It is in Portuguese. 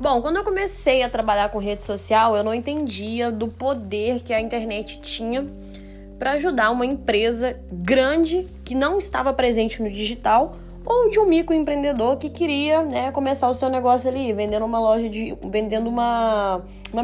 Bom, quando eu comecei a trabalhar com rede social, eu não entendia do poder que a internet tinha para ajudar uma empresa grande que não estava presente no digital ou de um microempreendedor que queria né, começar o seu negócio ali, vendendo uma loja de. vendendo uma, uma